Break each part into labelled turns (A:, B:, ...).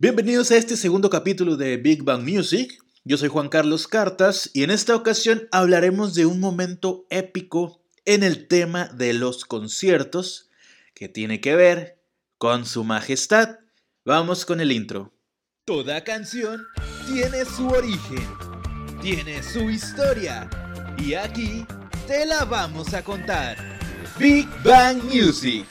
A: Bienvenidos a este segundo capítulo de Big Bang Music. Yo soy Juan Carlos Cartas y en esta ocasión hablaremos de un momento épico en el tema de los conciertos que tiene que ver con su majestad. Vamos con el intro. Toda canción tiene su origen, tiene su historia y aquí te la vamos a contar. Big Bang Music.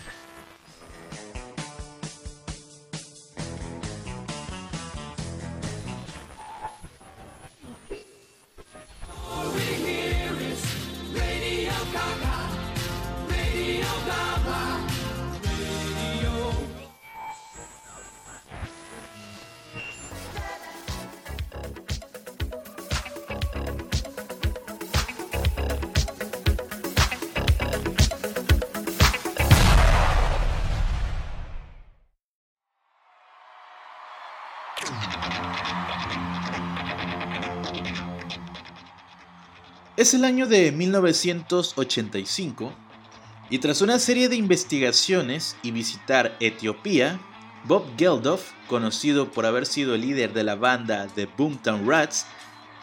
A: Es el año de 1985 y tras una serie de investigaciones y visitar Etiopía, Bob Geldof, conocido por haber sido el líder de la banda The Boomtown Rats,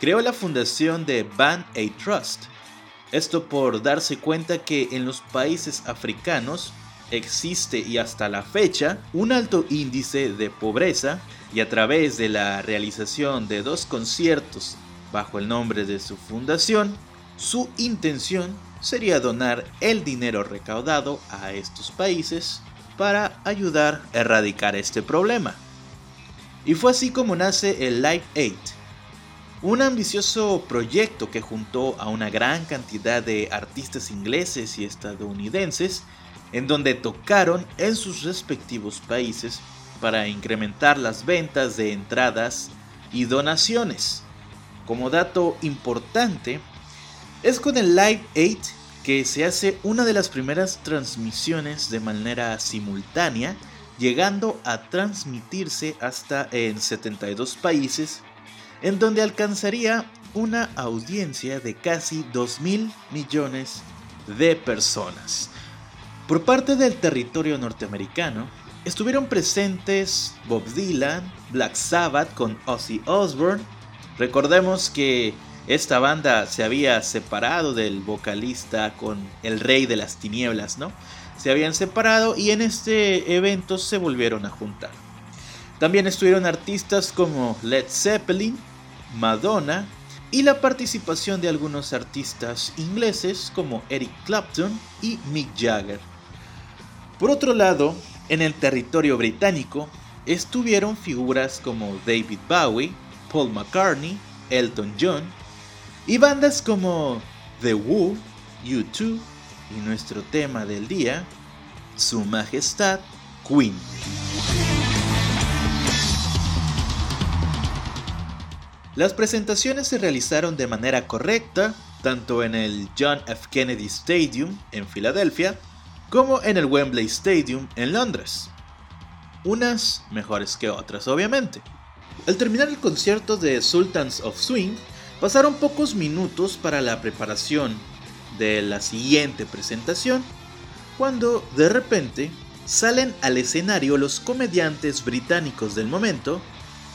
A: creó la fundación de Band Aid Trust. Esto por darse cuenta que en los países africanos existe y hasta la fecha un alto índice de pobreza y a través de la realización de dos conciertos bajo el nombre de su fundación, su intención sería donar el dinero recaudado a estos países para ayudar a erradicar este problema. Y fue así como nace el Live Aid, un ambicioso proyecto que juntó a una gran cantidad de artistas ingleses y estadounidenses en donde tocaron en sus respectivos países para incrementar las ventas de entradas y donaciones. Como dato importante, es con el Live 8 que se hace una de las primeras transmisiones de manera simultánea, llegando a transmitirse hasta en 72 países, en donde alcanzaría una audiencia de casi 2 mil millones de personas. Por parte del territorio norteamericano, estuvieron presentes Bob Dylan, Black Sabbath con Ozzy Osbourne. Recordemos que esta banda se había separado del vocalista con el rey de las tinieblas, ¿no? Se habían separado y en este evento se volvieron a juntar. También estuvieron artistas como Led Zeppelin, Madonna y la participación de algunos artistas ingleses como Eric Clapton y Mick Jagger. Por otro lado, en el territorio británico estuvieron figuras como David Bowie, Paul McCartney, Elton John y bandas como The Who, U2 y nuestro tema del día, Su Majestad Queen. Las presentaciones se realizaron de manera correcta, tanto en el John F. Kennedy Stadium en Filadelfia, como en el Wembley Stadium en Londres. Unas mejores que otras, obviamente. Al terminar el concierto de Sultans of Swing, pasaron pocos minutos para la preparación de la siguiente presentación, cuando de repente salen al escenario los comediantes británicos del momento,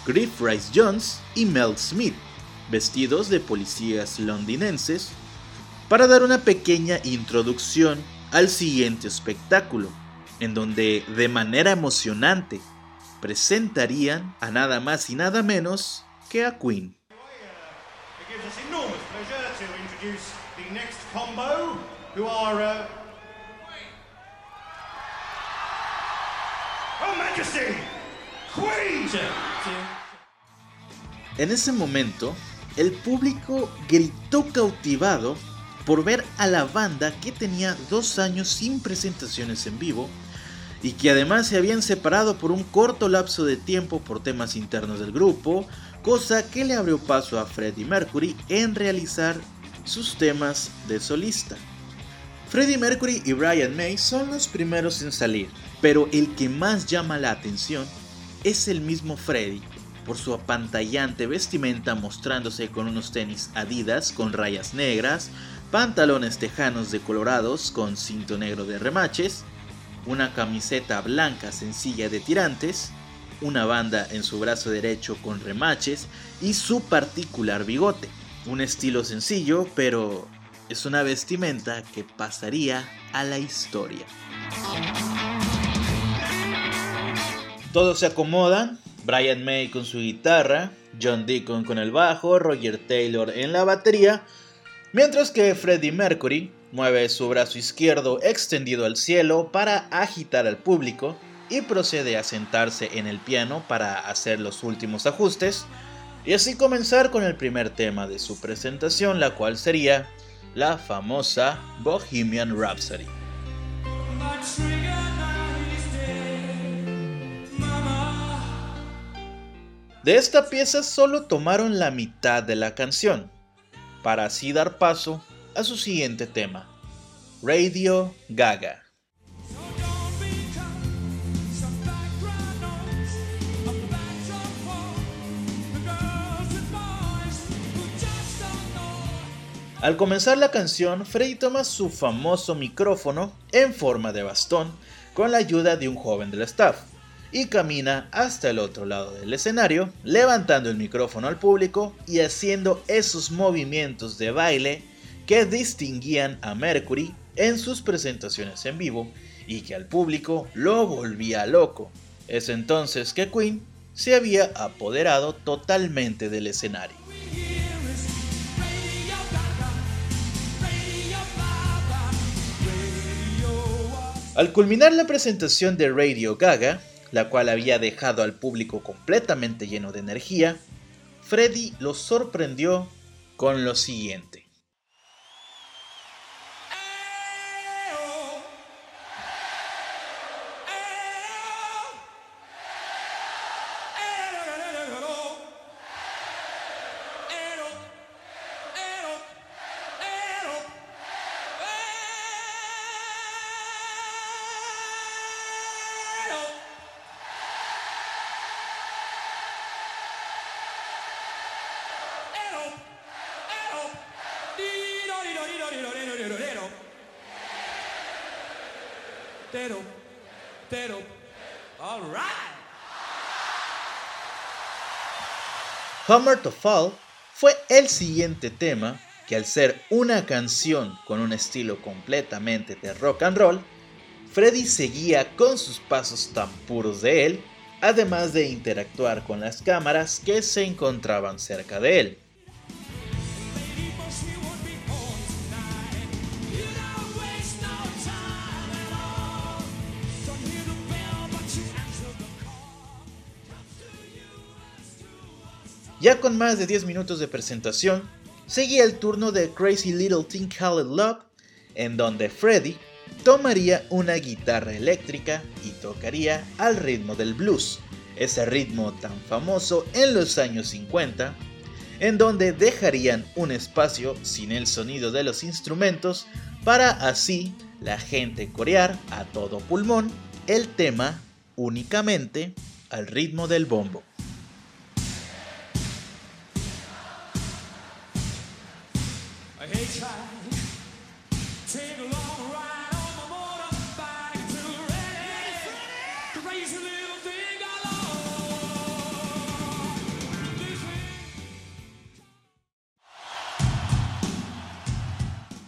A: Griff Rice Jones y Mel Smith, vestidos de policías londinenses, para dar una pequeña introducción al siguiente espectáculo, en donde de manera emocionante presentarían a nada más y nada menos que a Queen. En ese momento, el público gritó cautivado por ver a la banda que tenía dos años sin presentaciones en vivo y que además se habían separado por un corto lapso de tiempo por temas internos del grupo, cosa que le abrió paso a Freddie Mercury en realizar sus temas de solista. Freddie Mercury y Brian May son los primeros en salir, pero el que más llama la atención es el mismo Freddie, por su apantallante vestimenta mostrándose con unos tenis Adidas con rayas negras, pantalones tejanos decolorados con cinto negro de remaches, una camiseta blanca sencilla de tirantes una banda en su brazo derecho con remaches y su particular bigote. Un estilo sencillo, pero es una vestimenta que pasaría a la historia. Todos se acomodan, Brian May con su guitarra, John Deacon con el bajo, Roger Taylor en la batería, mientras que Freddie Mercury mueve su brazo izquierdo extendido al cielo para agitar al público y procede a sentarse en el piano para hacer los últimos ajustes y así comenzar con el primer tema de su presentación, la cual sería la famosa Bohemian Rhapsody. De esta pieza solo tomaron la mitad de la canción, para así dar paso a su siguiente tema, Radio Gaga. Al comenzar la canción, Freddy toma su famoso micrófono en forma de bastón con la ayuda de un joven del staff y camina hasta el otro lado del escenario, levantando el micrófono al público y haciendo esos movimientos de baile que distinguían a Mercury en sus presentaciones en vivo y que al público lo volvía loco. Es entonces que Queen se había apoderado totalmente del escenario. Al culminar la presentación de Radio Gaga, la cual había dejado al público completamente lleno de energía, Freddy los sorprendió con lo siguiente. Hammer to Fall fue el siguiente tema que al ser una canción con un estilo completamente de rock and roll, Freddy seguía con sus pasos tan puros de él, además de interactuar con las cámaras que se encontraban cerca de él. Ya con más de 10 minutos de presentación, seguía el turno de Crazy Little Thing Called Love, en donde Freddy tomaría una guitarra eléctrica y tocaría al ritmo del blues, ese ritmo tan famoso en los años 50, en donde dejarían un espacio sin el sonido de los instrumentos para así la gente corear a todo pulmón el tema únicamente al ritmo del bombo.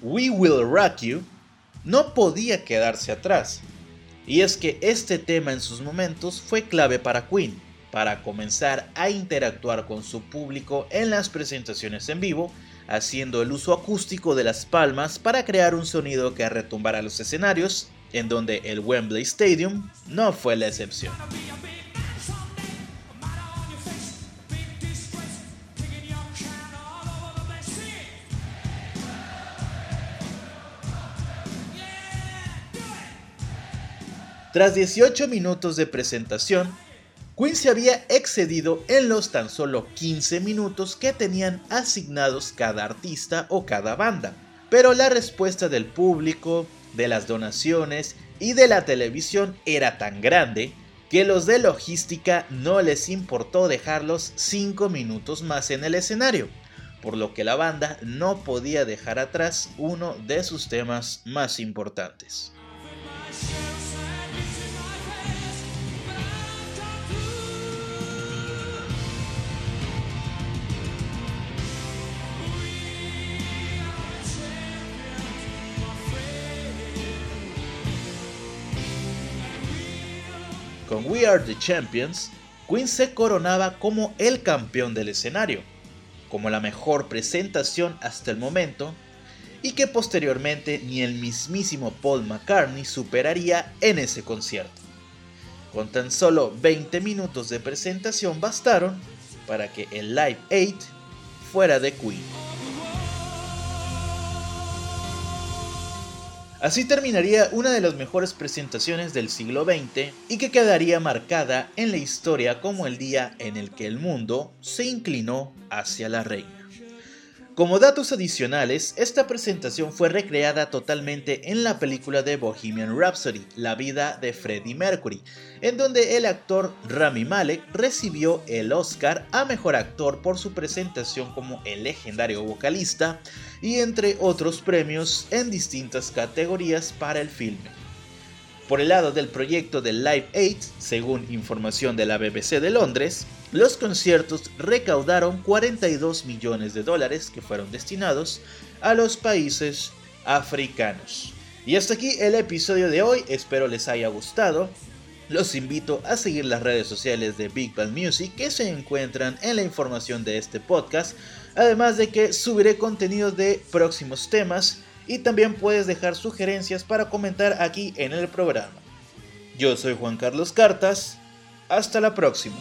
A: We Will Rock You no podía quedarse atrás. Y es que este tema en sus momentos fue clave para Queen, para comenzar a interactuar con su público en las presentaciones en vivo, haciendo el uso acústico de las palmas para crear un sonido que retumbara los escenarios, en donde el Wembley Stadium no fue la excepción. Tras 18 minutos de presentación, Queen se había excedido en los tan solo 15 minutos que tenían asignados cada artista o cada banda. Pero la respuesta del público, de las donaciones y de la televisión era tan grande que los de logística no les importó dejarlos 5 minutos más en el escenario, por lo que la banda no podía dejar atrás uno de sus temas más importantes. Con We Are the Champions, Queen se coronaba como el campeón del escenario, como la mejor presentación hasta el momento, y que posteriormente ni el mismísimo Paul McCartney superaría en ese concierto. Con tan solo 20 minutos de presentación bastaron para que el Live 8 fuera de Queen. Así terminaría una de las mejores presentaciones del siglo XX y que quedaría marcada en la historia como el día en el que el mundo se inclinó hacia la reina. Como datos adicionales, esta presentación fue recreada totalmente en la película de Bohemian Rhapsody, La vida de Freddie Mercury, en donde el actor Rami Malek recibió el Oscar a Mejor Actor por su presentación como el legendario vocalista y entre otros premios en distintas categorías para el filme. Por el lado del proyecto de Live 8, según información de la BBC de Londres, los conciertos recaudaron 42 millones de dólares que fueron destinados a los países africanos. Y hasta aquí el episodio de hoy, espero les haya gustado. Los invito a seguir las redes sociales de Big Bang Music que se encuentran en la información de este podcast, además de que subiré contenido de próximos temas y también puedes dejar sugerencias para comentar aquí en el programa. Yo soy Juan Carlos Cartas, hasta la próxima.